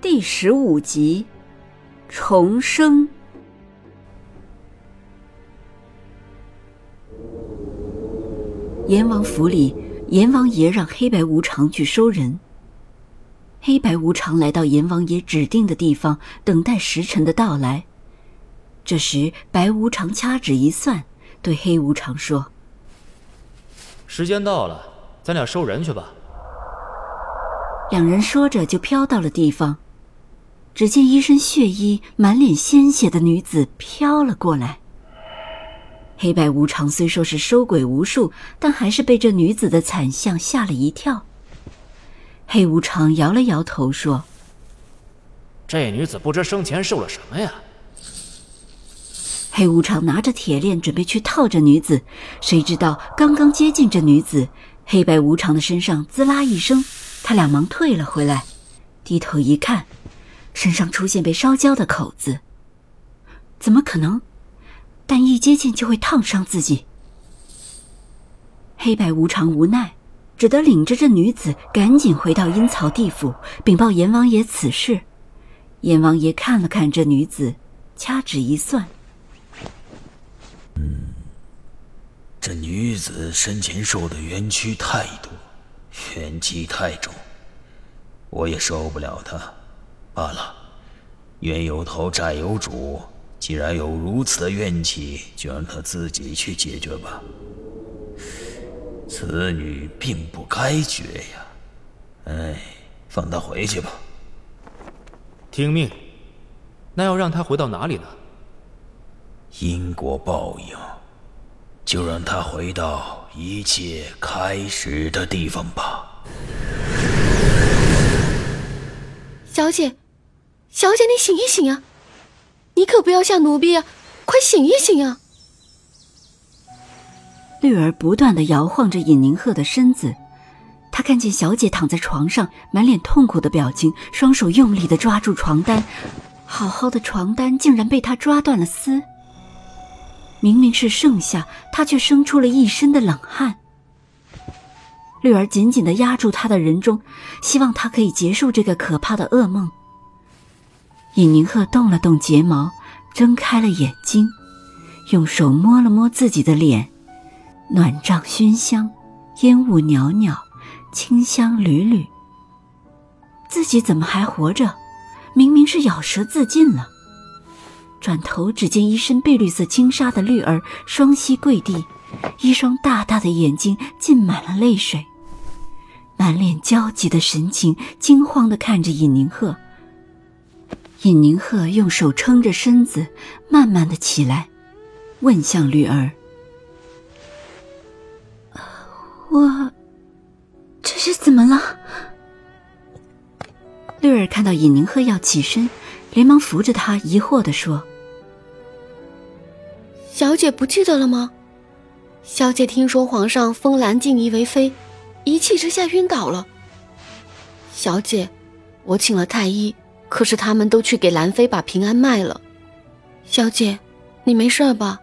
第十五集，重生。阎王府里，阎王爷让黑白无常去收人。黑白无常来到阎王爷指定的地方，等待时辰的到来。这时，白无常掐指一算，对黑无常说：“时间到了，咱俩收人去吧。”两人说着就飘到了地方。只见一身血衣、满脸鲜血的女子飘了过来。黑白无常虽说是收鬼无数，但还是被这女子的惨相吓了一跳。黑无常摇了摇头说：“这女子不知生前受了什么呀？”黑无常拿着铁链准备去套这女子，谁知道刚刚接近这女子，黑白无常的身上滋啦一声，他俩忙退了回来，低头一看。身上出现被烧焦的口子，怎么可能？但一接近就会烫伤自己。黑白无常无奈，只得领着这女子赶紧回到阴曹地府禀报阎王爷此事。阎王爷看了看这女子，掐指一算，嗯，这女子生前受的冤屈太多，怨气太重，我也受不了她。罢了，冤有头债有主，既然有如此的怨气，就让他自己去解决吧。此女并不该绝呀，哎，放她回去吧。听命。那要让她回到哪里呢？因果报应，就让她回到一切开始的地方吧。小姐。小姐，你醒一醒啊！你可不要吓奴婢啊！快醒一醒啊！绿儿不断的摇晃着尹宁鹤的身子，她看见小姐躺在床上，满脸痛苦的表情，双手用力的抓住床单，好好的床单竟然被她抓断了丝。明明是盛夏，她却生出了一身的冷汗。绿儿紧紧的压住他的人中，希望他可以结束这个可怕的噩梦。尹宁鹤动了动睫毛，睁开了眼睛，用手摸了摸自己的脸，暖帐熏香，烟雾袅袅，清香缕缕。自己怎么还活着？明明是咬舌自尽了。转头只见一身碧绿色轻纱的绿儿双膝跪地，一双大大的眼睛浸满了泪水，满脸焦急的神情，惊慌的看着尹宁鹤。尹宁鹤用手撑着身子，慢慢的起来，问向绿儿：“我这是怎么了？”绿儿看到尹宁鹤要起身，连忙扶着他，疑惑的说：“小姐不记得了吗？小姐听说皇上封蓝静怡为妃，一气之下晕倒了。小姐，我请了太医。”可是他们都去给兰妃把平安卖了，小姐，你没事吧？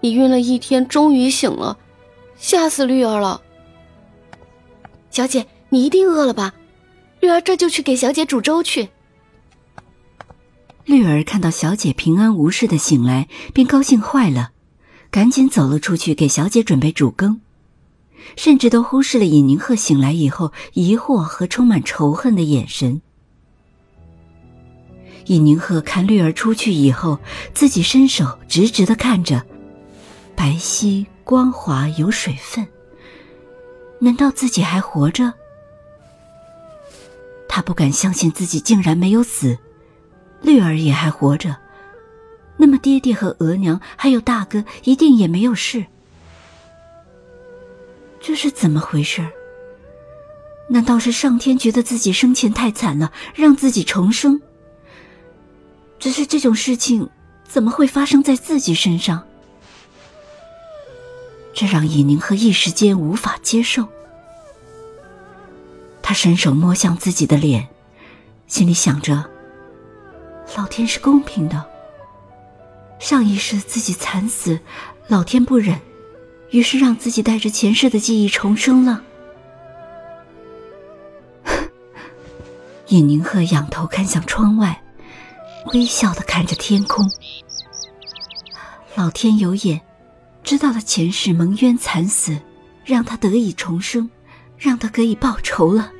你晕了一天，终于醒了，吓死绿儿了。小姐，你一定饿了吧？绿儿这就去给小姐煮粥去。绿儿看到小姐平安无事的醒来，便高兴坏了，赶紧走了出去给小姐准备煮羹，甚至都忽视了尹宁鹤醒来以后疑惑和充满仇恨的眼神。尹宁鹤看绿儿出去以后，自己伸手直直的看着，白皙光滑有水分。难道自己还活着？他不敢相信自己竟然没有死，绿儿也还活着。那么爹爹和额娘还有大哥一定也没有事。这是怎么回事？难道是上天觉得自己生前太惨了，让自己重生？只是这种事情怎么会发生在自己身上？这让尹宁鹤一时间无法接受。他伸手摸向自己的脸，心里想着：老天是公平的。上一世自己惨死，老天不忍，于是让自己带着前世的记忆重生了。尹宁鹤仰头看向窗外，微笑的看着天空。老天有眼。知道了前世蒙冤惨死，让他得以重生，让他可以报仇了。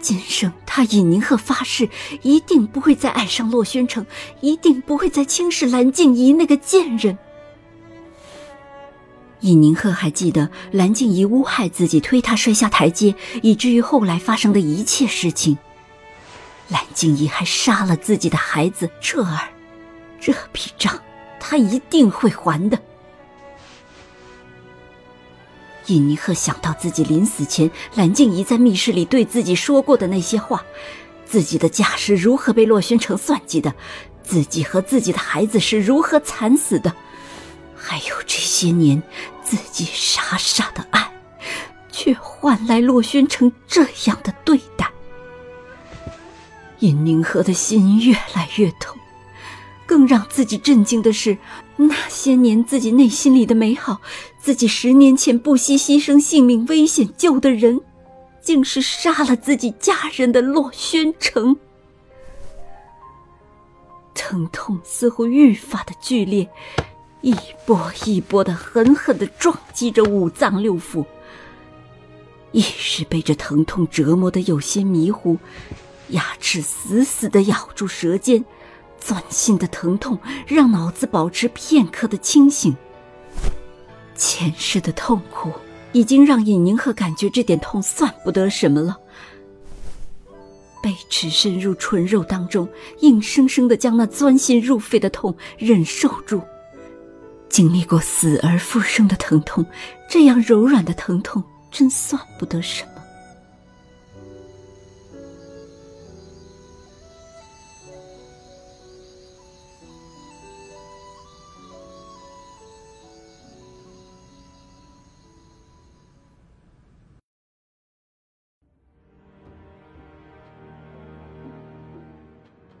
今生他尹宁鹤发誓，一定不会再爱上洛宣城，一定不会再轻视蓝静怡那个贱人。尹宁鹤还记得蓝静怡诬害自己，推他摔下台阶，以至于后来发生的一切事情。蓝静怡还杀了自己的孩子彻儿，这笔账。他一定会还的。尹尼赫想到自己临死前，蓝静怡在密室里对自己说过的那些话，自己的家是如何被洛宣城算计的，自己和自己的孩子是如何惨死的，还有这些年自己傻傻的爱，却换来洛宣城这样的对待，尹宁河的心越来越痛。更让自己震惊的是，那些年自己内心里的美好，自己十年前不惜牺牲性命危险救的人，竟是杀了自己家人的洛宣城。疼痛似乎愈发的剧烈，一波一波的狠狠的撞击着五脏六腑。一时被这疼痛折磨的有些迷糊，牙齿死死的咬住舌尖。钻心的疼痛让脑子保持片刻的清醒。前世的痛苦已经让尹宁鹤感觉这点痛算不得什么了。被齿深入唇肉当中，硬生生的将那钻心入肺的痛忍受住。经历过死而复生的疼痛，这样柔软的疼痛真算不得什么。